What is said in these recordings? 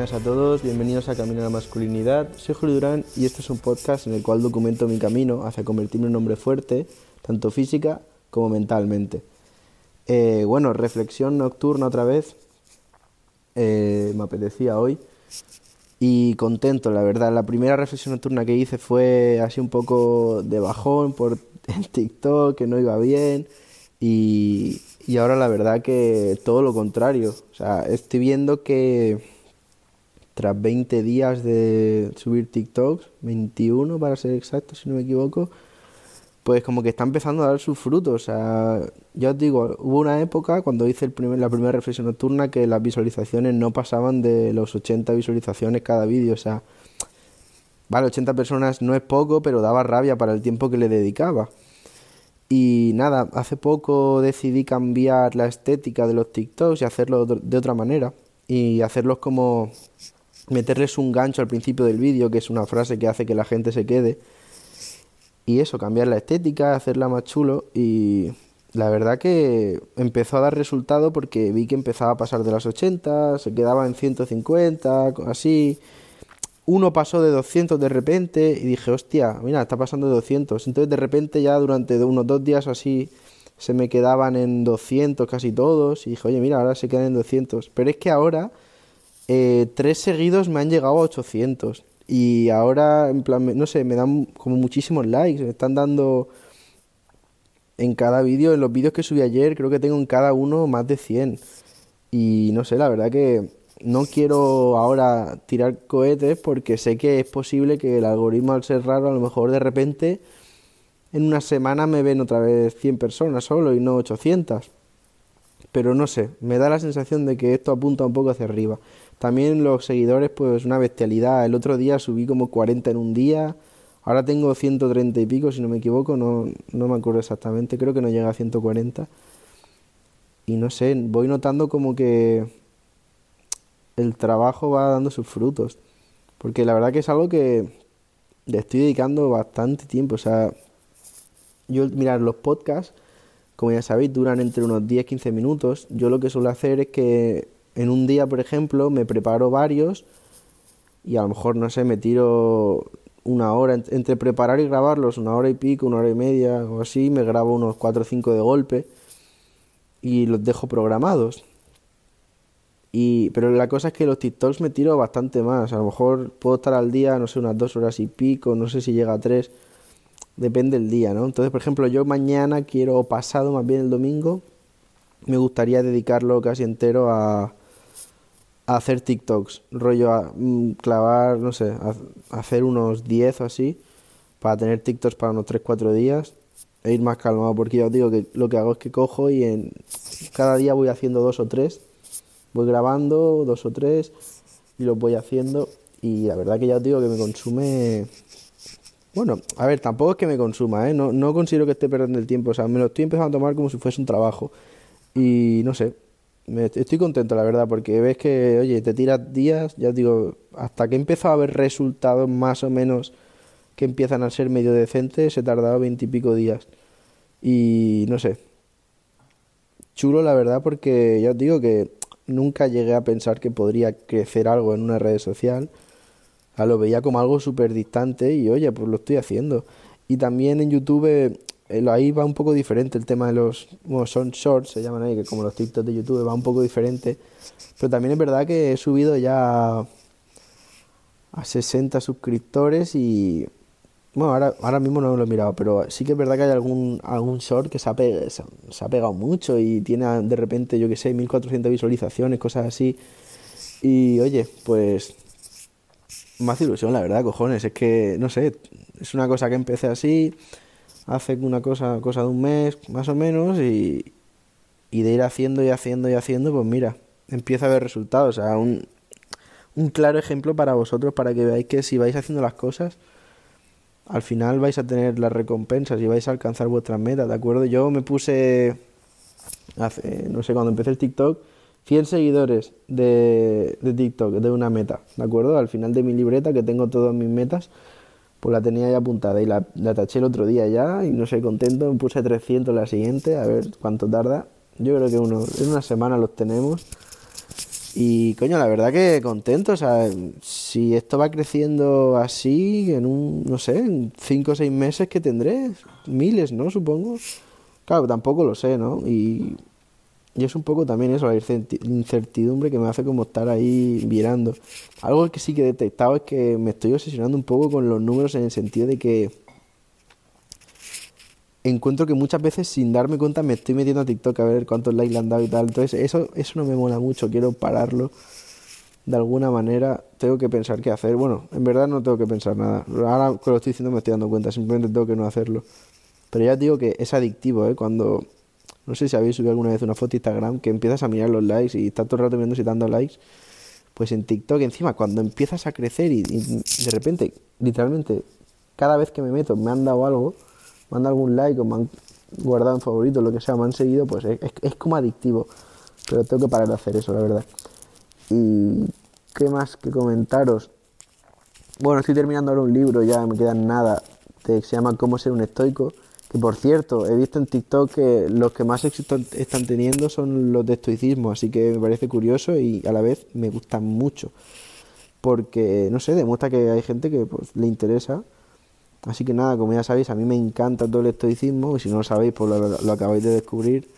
buenas a todos, bienvenidos a Camino a la Masculinidad. Soy Julio Durán y este es un podcast en el cual documento mi camino hacia convertirme en un hombre fuerte, tanto física como mentalmente. Eh, bueno, reflexión nocturna otra vez, eh, me apetecía hoy y contento, la verdad. La primera reflexión nocturna que hice fue así un poco de bajón por el TikTok, que no iba bien y, y ahora la verdad que todo lo contrario. O sea, estoy viendo que tras 20 días de subir TikToks, 21 para ser exacto, si no me equivoco, pues como que está empezando a dar sus frutos. O sea, ya os digo, hubo una época cuando hice el primer, la primera reflexión nocturna que las visualizaciones no pasaban de los 80 visualizaciones cada vídeo. O sea, vale, 80 personas no es poco, pero daba rabia para el tiempo que le dedicaba. Y nada, hace poco decidí cambiar la estética de los TikToks y hacerlo de otra manera. Y hacerlos como meterles un gancho al principio del vídeo, que es una frase que hace que la gente se quede. Y eso, cambiar la estética, hacerla más chulo. Y la verdad que empezó a dar resultado porque vi que empezaba a pasar de las 80, se quedaba en 150, así. Uno pasó de 200 de repente y dije, hostia, mira, está pasando de 200. Entonces de repente ya durante unos dos días así se me quedaban en 200 casi todos. Y dije, oye, mira, ahora se quedan en 200. Pero es que ahora eh, tres seguidos me han llegado a 800. Y ahora, en plan, no sé, me dan como muchísimos likes. Me están dando en cada vídeo, en los vídeos que subí ayer, creo que tengo en cada uno más de 100. Y no sé, la verdad que no quiero ahora tirar cohetes porque sé que es posible que el algoritmo al ser raro a lo mejor de repente en una semana me ven otra vez 100 personas solo y no 800. Pero no sé, me da la sensación de que esto apunta un poco hacia arriba. También los seguidores, pues una bestialidad. El otro día subí como 40 en un día. Ahora tengo 130 y pico, si no me equivoco. No, no me acuerdo exactamente. Creo que no llega a 140. Y no sé, voy notando como que el trabajo va dando sus frutos. Porque la verdad que es algo que le estoy dedicando bastante tiempo. O sea, yo, mirar, los podcasts, como ya sabéis, duran entre unos 10-15 minutos. Yo lo que suelo hacer es que en un día, por ejemplo, me preparo varios y a lo mejor, no sé, me tiro una hora entre preparar y grabarlos, una hora y pico, una hora y media o así, me grabo unos 4 o 5 de golpe y los dejo programados. Y, pero la cosa es que los TikToks me tiro bastante más. A lo mejor puedo estar al día, no sé, unas dos horas y pico, no sé si llega a tres. Depende del día, ¿no? Entonces, por ejemplo, yo mañana quiero, pasado más bien el domingo, me gustaría dedicarlo casi entero a, hacer TikToks, rollo a mm, clavar, no sé, hacer unos 10 o así, para tener TikToks para unos 3-4 días e ir más calmado, porque ya os digo que lo que hago es que cojo y en cada día voy haciendo dos o tres, voy grabando dos o tres y los voy haciendo y la verdad que ya os digo que me consume... Bueno, a ver, tampoco es que me consuma, ¿eh? No, no considero que esté perdiendo el tiempo, o sea, me lo estoy empezando a tomar como si fuese un trabajo y no sé, estoy contento, la verdad, porque ves que, oye, te tiras días, ya digo, hasta que empezó a haber resultados más o menos que empiezan a ser medio decentes, se tardado veintipico días. Y no sé. Chulo, la verdad, porque ya os digo que nunca llegué a pensar que podría crecer algo en una red social. O lo veía como algo súper distante y, oye, pues lo estoy haciendo. Y también en YouTube ahí va un poco diferente el tema de los, bueno, son shorts, se llaman ahí, que como los TikToks de YouTube va un poco diferente. Pero también es verdad que he subido ya a 60 suscriptores y bueno, ahora, ahora mismo no lo he mirado, pero sí que es verdad que hay algún, algún short que se ha, pegado, mucho y tiene de repente, yo que sé, 1400 visualizaciones, cosas así. Y oye, pues más ilusión, la verdad, cojones. Es que, no sé, es una cosa que empecé así hace una cosa, cosa de un mes más o menos y, y de ir haciendo y haciendo y haciendo, pues mira, empieza a haber resultados. O sea, un, un claro ejemplo para vosotros para que veáis que si vais haciendo las cosas, al final vais a tener las recompensas y vais a alcanzar vuestras metas, ¿de acuerdo? Yo me puse, hace, no sé, cuando empecé el TikTok, 100 seguidores de, de TikTok, de una meta, ¿de acuerdo? Al final de mi libreta, que tengo todas mis metas, pues la tenía ya apuntada y la, la, taché el otro día ya y no sé, contento, me puse 300 la siguiente, a ver cuánto tarda. Yo creo que uno, en una semana los tenemos. Y coño, la verdad que contento, o sea, si esto va creciendo así, en un, no sé, en cinco o seis meses que tendré, miles, ¿no? Supongo. Claro, tampoco lo sé, ¿no? Y, y es un poco también eso, la incertidumbre que me hace como estar ahí mirando. Algo que sí que he detectado es que me estoy obsesionando un poco con los números en el sentido de que encuentro que muchas veces sin darme cuenta me estoy metiendo a TikTok a ver cuántos likes le han dado y tal. Entonces eso, eso no me mola mucho, quiero pararlo de alguna manera. Tengo que pensar qué hacer. Bueno, en verdad no tengo que pensar nada. Ahora que lo estoy diciendo me estoy dando cuenta, simplemente tengo que no hacerlo. Pero ya digo que es adictivo, ¿eh? Cuando, no sé si habéis subido alguna vez una foto de Instagram que empiezas a mirar los likes y estás todo el rato viendo si dando likes. Pues en TikTok encima, cuando empiezas a crecer y de repente, literalmente, cada vez que me meto me han dado algo manda algún like o me han guardado en favorito, lo que sea, me han seguido, pues es, como adictivo. Pero tengo que parar de hacer eso, la verdad. Y qué más que comentaros. Bueno, estoy terminando ahora un libro, ya me quedan nada, se llama Cómo ser un estoico. Que por cierto, he visto en TikTok que los que más éxito están teniendo son los de estoicismo, así que me parece curioso y a la vez me gustan mucho. Porque, no sé, demuestra que hay gente que pues, le interesa Así que nada, como ya sabéis, a mí me encanta todo el estoicismo y si no lo sabéis, pues lo, acabáis de descubrir.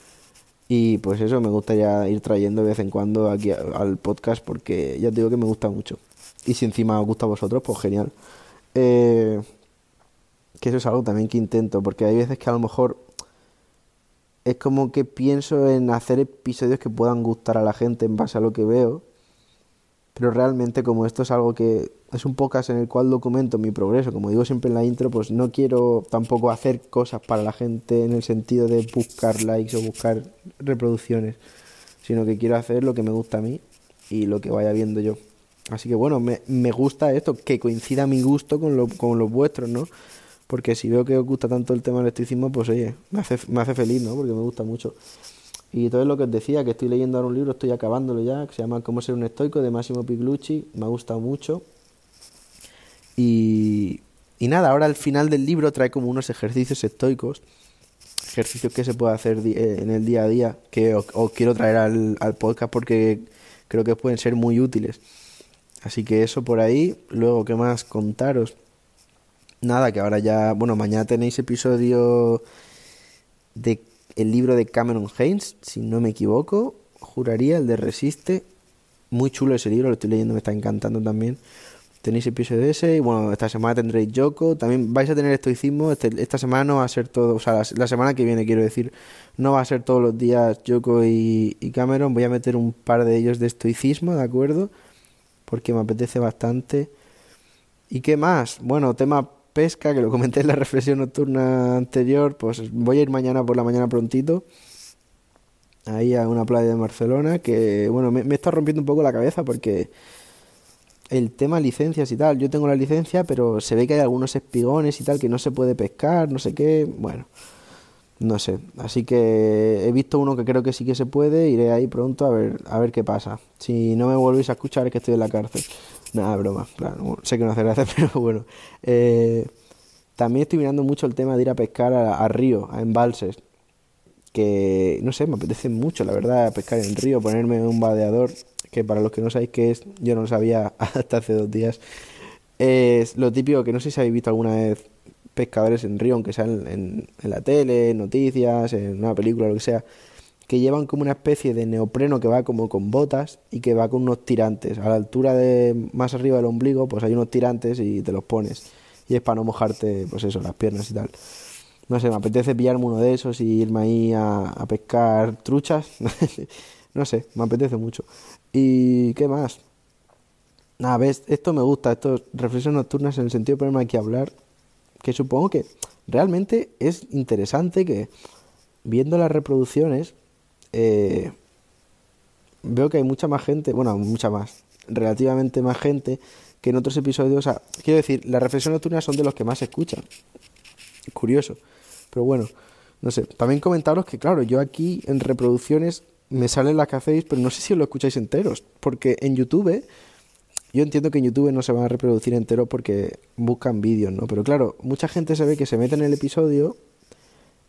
Y pues eso me gusta ya ir trayendo de vez en cuando aquí al podcast porque ya te digo que me gusta mucho. Y si encima os gusta a vosotros, pues genial. Eh, que eso es algo también que intento, porque hay veces que a lo mejor es como que pienso en hacer episodios que puedan gustar a la gente en base a lo que veo pero realmente como esto es algo que es un podcast en el cual documento mi progreso, como digo siempre en la intro, pues no quiero tampoco hacer cosas para la gente en el sentido de buscar likes o buscar reproducciones, sino que quiero hacer lo que me gusta a mí y lo que vaya viendo yo. Así que bueno, me, me gusta esto, que coincida mi gusto con, lo, con los vuestros, ¿no? Porque si veo que os gusta tanto el tema del electricismo, pues oye, me hace, me hace feliz, ¿no? Porque me gusta mucho. Y todo es lo que os decía, que estoy leyendo ahora un libro, estoy acabándolo ya, que se llama Cómo ser un estoico de Massimo Piglucci, me ha gustado mucho. Y, y nada, ahora al final del libro trae como unos ejercicios estoicos, ejercicios que se puede hacer eh, en el día a día, que os, quiero traer al, al podcast porque creo que pueden ser muy útiles. Así que eso por ahí, luego, ¿qué más contaros? Nada, que ahora ya, bueno, mañana tenéis episodio de el libro de Cameron Haynes, si no me equivoco, juraría, el de Resiste. Muy chulo ese libro, lo estoy leyendo, me está encantando también. Tenéis episodio de ese, y bueno, esta semana tendréis Yoko, también vais a tener estoicismo, este, esta semana no va a ser todo, o sea, la, semana que viene quiero decir, no va a ser todos los días Yoko y, y Cameron, voy a meter un par de ellos de estoicismo, ¿de acuerdo? Porque me apetece bastante. ¿Y qué más? Bueno, tema pesca, que lo comenté en la reflexión nocturna anterior, pues voy a ir mañana por la mañana prontito, ahí a una playa de Barcelona, que bueno, me, está rompiendo un poco la cabeza porque el tema licencias y tal, yo tengo la licencia, pero se ve que hay algunos espigones y tal que no se puede pescar, no sé qué, bueno, no sé, así que he visto uno que creo que sí que se puede, iré ahí pronto a ver, a ver qué pasa. Si no me volvéis a escuchar es que estoy en la cárcel. Nada, broma. Claro, sé que no hace gracia, pero bueno. Eh, también estoy mirando mucho el tema de ir a pescar a, río, a embalses. Que, no sé, me apetece mucho, la verdad, pescar en río, ponerme un vadeador, que para los que no sabéis qué es, yo no lo sabía hasta hace dos días. Es lo típico que no sé si habéis visto alguna vez pescadores en río, aunque sea en, en la tele, en noticias, en una película, lo que sea que llevan como una especie de neopreno que va como con botas y que va con unos tirantes. A la altura de más arriba del ombligo, pues hay unos tirantes y te los pones. Y es para no mojarte, pues eso, las piernas y tal. No sé, me apetece pillarme uno de esos y irme ahí a, pescar truchas. no sé, me apetece mucho. ¿Y qué más? Nada, ves, esto me gusta, esto reflexiones nocturnas en el sentido de ponerme aquí a hablar, que supongo que realmente es interesante que viendo las reproducciones eh, veo que hay mucha más gente, bueno, mucha más, relativamente más gente que en otros episodios. O sea, quiero decir, las reflexiones nocturnas son de los que más se escuchan. Curioso. Pero bueno, no sé. También comentaros que, claro, yo aquí en reproducciones me salen las que hacéis, pero no sé si os lo escucháis enteros. Porque en YouTube, yo entiendo que en YouTube no se van a reproducir enteros porque buscan vídeos, ¿no? Pero claro, mucha gente se ve que se mete en el episodio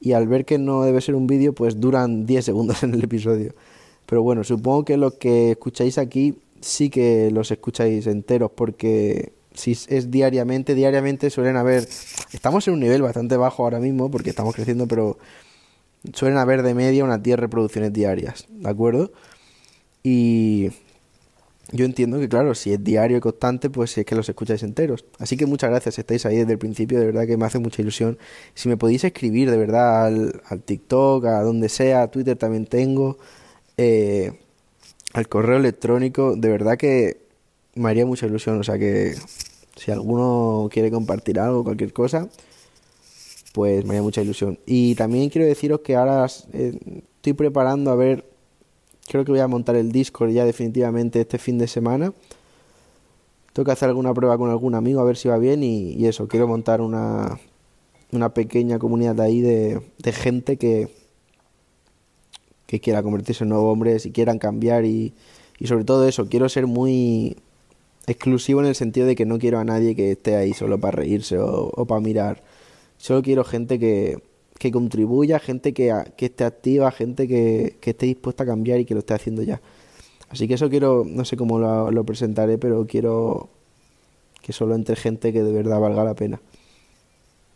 y al ver que no debe ser un vídeo, pues duran 10 segundos en el episodio. Pero bueno, supongo que los que escucháis aquí sí que los escucháis enteros porque si es diariamente, diariamente suelen haber... Estamos en un nivel bastante bajo ahora mismo porque estamos creciendo, pero suelen haber de media unas 10 reproducciones diarias, ¿de acuerdo? Y yo entiendo que, claro, si es diario y constante, pues es que los escucháis enteros. Así que muchas gracias, estáis ahí desde el principio, de verdad que me hace mucha ilusión. Si me podéis escribir, de verdad, al, al TikTok, a donde sea, a Twitter también tengo, eh, al correo electrónico, de verdad que me haría mucha ilusión. O sea que si alguno quiere compartir algo, cualquier cosa, pues me haría mucha ilusión. Y también quiero deciros que ahora eh, estoy preparando a ver Creo que voy a montar el Discord ya definitivamente este fin de semana. Tengo que hacer alguna prueba con algún amigo a ver si va bien y, eso, quiero montar una, una pequeña comunidad ahí de, de gente que, que quiera convertirse en nuevos hombres y quieran cambiar y, y sobre todo eso, quiero ser muy exclusivo en el sentido de que no quiero a nadie que esté ahí solo para reírse o para mirar. Solo quiero gente que, que contribuya, gente que, que esté activa, gente que, que, esté dispuesta a cambiar y que lo esté haciendo ya. Así que eso quiero, no sé cómo lo, presentaré, pero quiero que solo entre gente que de verdad valga la pena.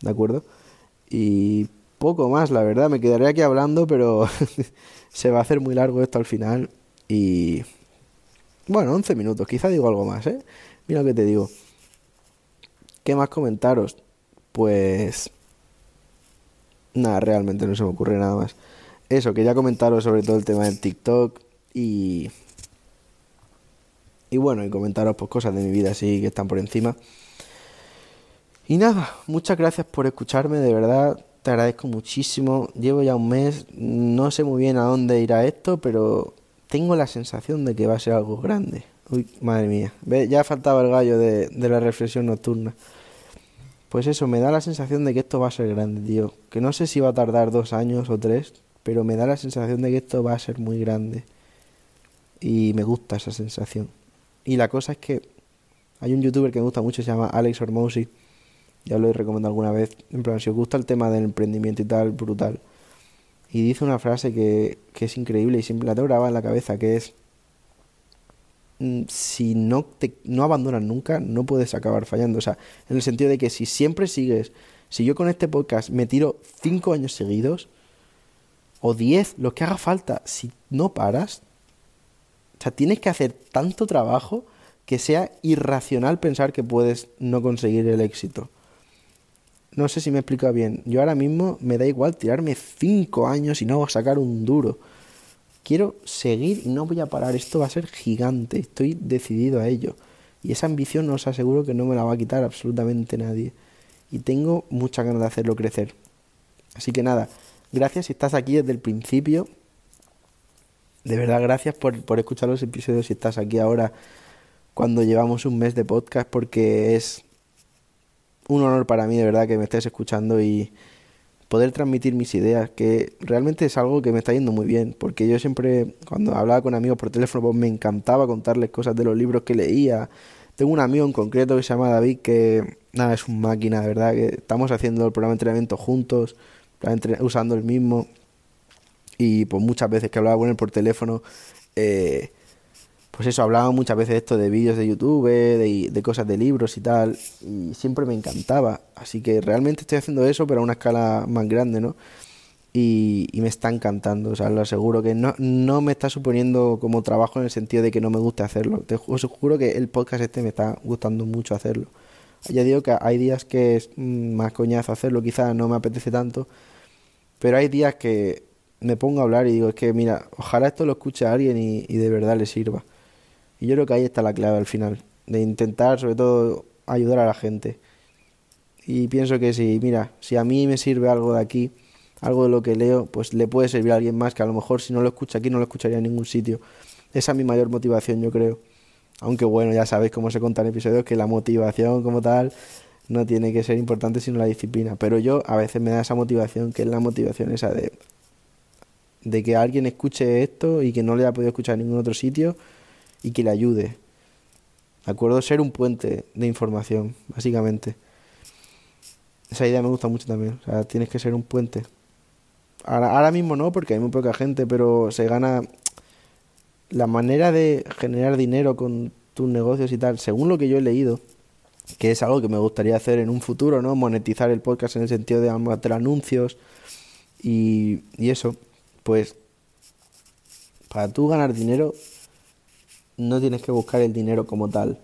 ¿De acuerdo? Y poco más, la verdad, me quedaré aquí hablando, pero se va a hacer muy largo esto al final. Y bueno, 11 minutos, quizá digo algo más, ¿eh? Mira lo que te digo. ¿Qué más comentaros? Pues Nada, realmente no se me ocurre nada más. Eso, quería comentaros sobre todo el tema del TikTok y... Y bueno, y comentaros pues cosas de mi vida así que están por encima. Y nada, muchas gracias por escucharme, de verdad, te agradezco muchísimo. Llevo ya un mes, no sé muy bien a dónde irá esto, pero tengo la sensación de que va a ser algo grande. Uy, madre mía, ya faltaba el gallo de, de la reflexión nocturna. Pues eso, me da la sensación de que esto va a ser grande, tío. Que no sé si va a tardar dos años o tres, pero me da la sensación de que esto va a ser muy grande. Y me gusta esa sensación. Y la cosa es que hay un youtuber que me gusta mucho, se llama Alex Hormozzi. Ya lo he recomendado alguna vez. En plan, si os gusta el tema del emprendimiento y tal, brutal. Y dice una frase que, que es increíble y siempre la tengo grabada en la cabeza, que es si no, te, no abandonas nunca, no puedes acabar fallando. O sea, en el sentido de que si siempre sigues, si yo con este podcast me tiro cinco años seguidos, o diez, lo que haga falta, si no paras, o sea, tienes que hacer tanto trabajo que sea irracional pensar que puedes no conseguir el éxito. No sé si me explica bien. Yo ahora mismo me da igual tirarme cinco años y no sacar un duro quiero seguir y no voy a parar, esto va a ser gigante, estoy decidido a ello. Y esa ambición os aseguro que no me la va a quitar absolutamente nadie. Y tengo mucha ganas de hacerlo crecer. Así que nada, gracias si estás aquí desde el principio. De verdad, gracias por, por escuchar los episodios si estás aquí ahora cuando llevamos un mes de podcast porque es un honor para mí de verdad que me estés escuchando y, poder transmitir mis ideas, que realmente es algo que me está yendo muy bien, porque yo siempre, cuando hablaba con amigos por teléfono, pues me encantaba contarles cosas de los libros que leía. Tengo un amigo en concreto que se llama David, que nada, es un máquina, de verdad, que estamos haciendo el programa de entrenamiento juntos, usando el mismo, y pues muchas veces que hablaba con él por teléfono, eh, pues eso, hablaba muchas veces de esto de vídeos de YouTube, de, de, cosas de libros y tal, y siempre me encantaba. Así que realmente estoy haciendo eso, pero a una escala más grande, ¿no? Y, me está encantando, o sea, lo aseguro que no, no me está suponiendo como trabajo en el sentido de que no me guste hacerlo. Te os juro que el podcast este me está gustando mucho hacerlo. Ya digo que hay días que es más coñazo hacerlo, quizás no me apetece tanto, pero hay días que me pongo a hablar y digo, es que mira, ojalá esto lo escuche alguien y de verdad le sirva. Y yo creo que ahí está la clave al final, de intentar sobre todo ayudar a la gente. Y pienso que si, mira, si a mí me sirve algo de aquí, algo de lo que leo, pues le puede servir a alguien más que a lo mejor si no lo escucha aquí no lo escucharía en ningún sitio. Esa es mi mayor motivación, yo creo. Aunque bueno, ya sabéis cómo se cuenta en episodios que la motivación como tal no tiene que ser importante sino la disciplina. Pero yo a veces me da esa motivación, que es la motivación esa de, de que alguien escuche esto y que no le haya podido escuchar en ningún otro sitio y que le ayude. ¿De acuerdo? Ser un puente de información, básicamente. Esa idea me gusta mucho también. O sea, tienes que ser un puente. Ahora, ahora mismo no, porque hay muy poca gente, pero se gana la manera de generar dinero con tus negocios y tal, según lo que yo he leído, que es algo que me gustaría hacer en un futuro, ¿no? Monetizar el podcast en el sentido de hacer anuncios y, y eso, pues para tú ganar dinero no tienes que buscar el dinero como tal.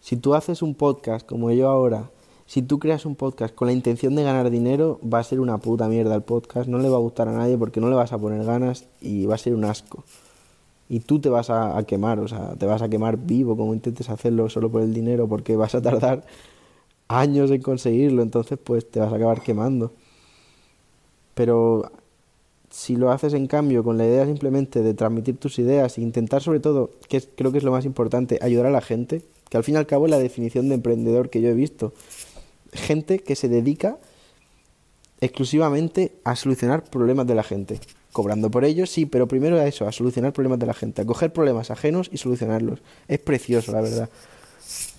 Si tú haces un podcast como yo ahora, si tú creas un podcast con la intención de ganar dinero, va a ser una puta mierda el podcast, no le va a gustar a nadie porque no le vas a poner ganas y va a ser un asco. Y tú te vas a, quemar, o sea, te vas a quemar vivo como intentes hacerlo solo por el dinero porque vas a tardar años en conseguirlo, entonces pues te vas a acabar quemando. Pero si lo haces en cambio con la idea simplemente de transmitir tus ideas e intentar sobre todo, que creo que es lo más importante, ayudar a la gente, que al fin y al cabo es la definición de emprendedor que yo he visto. Gente que se dedica exclusivamente a solucionar problemas de la gente. Cobrando por ello, sí, pero primero a eso, a solucionar problemas de la gente, a coger problemas ajenos y solucionarlos. Es precioso, la verdad.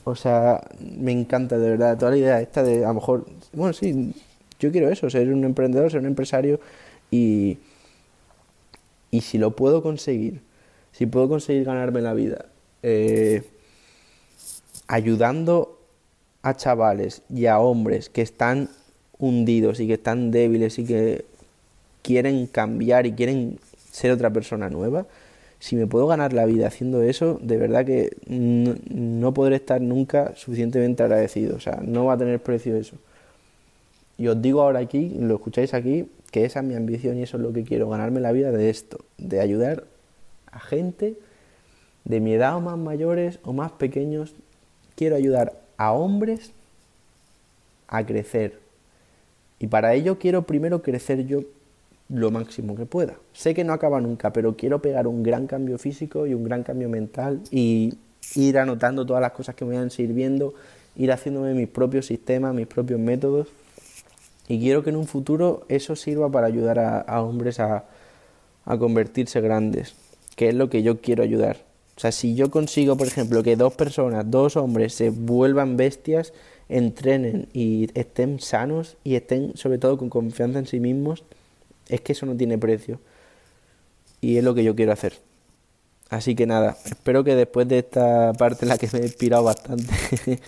O sea, me encanta de verdad toda la idea esta de a lo mejor, bueno, sí, yo quiero eso, ser un emprendedor, ser un empresario y, y si lo puedo conseguir, si puedo conseguir ganarme la vida, eh, ayudando a chavales y a hombres que están hundidos y que están débiles y que quieren cambiar y quieren ser otra persona nueva, si me puedo ganar la vida haciendo eso, de verdad que no, podré estar nunca suficientemente agradecido. O sea, no va a tener precio eso. Y os digo ahora aquí, lo escucháis aquí, que esa es mi ambición y eso es lo que quiero, ganarme la vida de esto, de ayudar a gente de mi edad o más mayores o más pequeños. Quiero ayudar a hombres a crecer. Y para ello quiero primero crecer yo lo máximo que pueda. Sé que no acaba nunca, pero quiero pegar un gran cambio físico y un gran cambio mental y ir anotando todas las cosas que me vayan sirviendo, ir haciéndome mis propios sistemas, mis propios métodos. Y quiero que en un futuro eso sirva para ayudar a, hombres a, a convertirse grandes, que es lo que yo quiero ayudar. O sea, si yo consigo, por ejemplo, que dos personas, dos hombres se vuelvan bestias, entrenen y estén sanos y estén sobre todo con confianza en sí mismos, es que eso no tiene precio. Y es lo que yo quiero hacer. Así que nada, espero que después de esta parte en la que me he inspirado bastante,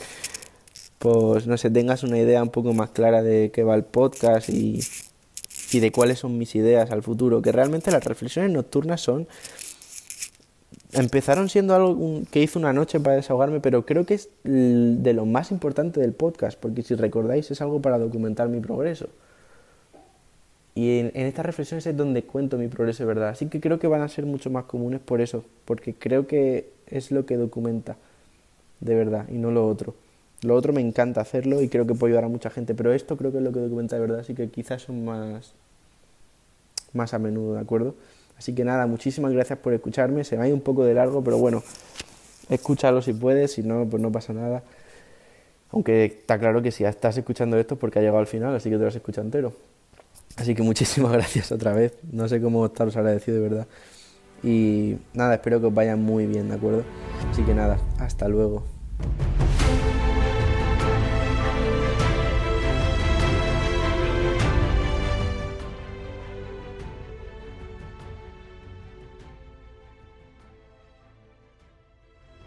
pues no sé, tengas una idea un poco más clara de qué va el podcast y, y de cuáles son mis ideas al futuro. Que realmente las reflexiones nocturnas son empezaron siendo algo que hice una noche para desahogarme, pero creo que es de lo más importante del podcast, porque si recordáis es algo para documentar mi progreso. Y en, estas reflexiones es donde cuento mi progreso de verdad. Así que creo que van a ser mucho más comunes por eso, porque creo que es lo que documenta de verdad y no lo otro. Lo otro me encanta hacerlo y creo que puede ayudar a mucha gente, pero esto creo que es lo que documenta de verdad, así que quizás son más, más a menudo, ¿de acuerdo? Así que nada, muchísimas gracias por escucharme, se me ha ido un poco de largo, pero bueno, escúchalo si puedes, si no, pues no pasa nada. Aunque está claro que si estás escuchando esto es porque ha llegado al final, así que te lo has escuchado entero. Así que muchísimas gracias otra vez. No sé cómo estaros agradecido de verdad. Y nada, espero que os vaya muy bien, ¿de acuerdo? Así que nada, hasta luego.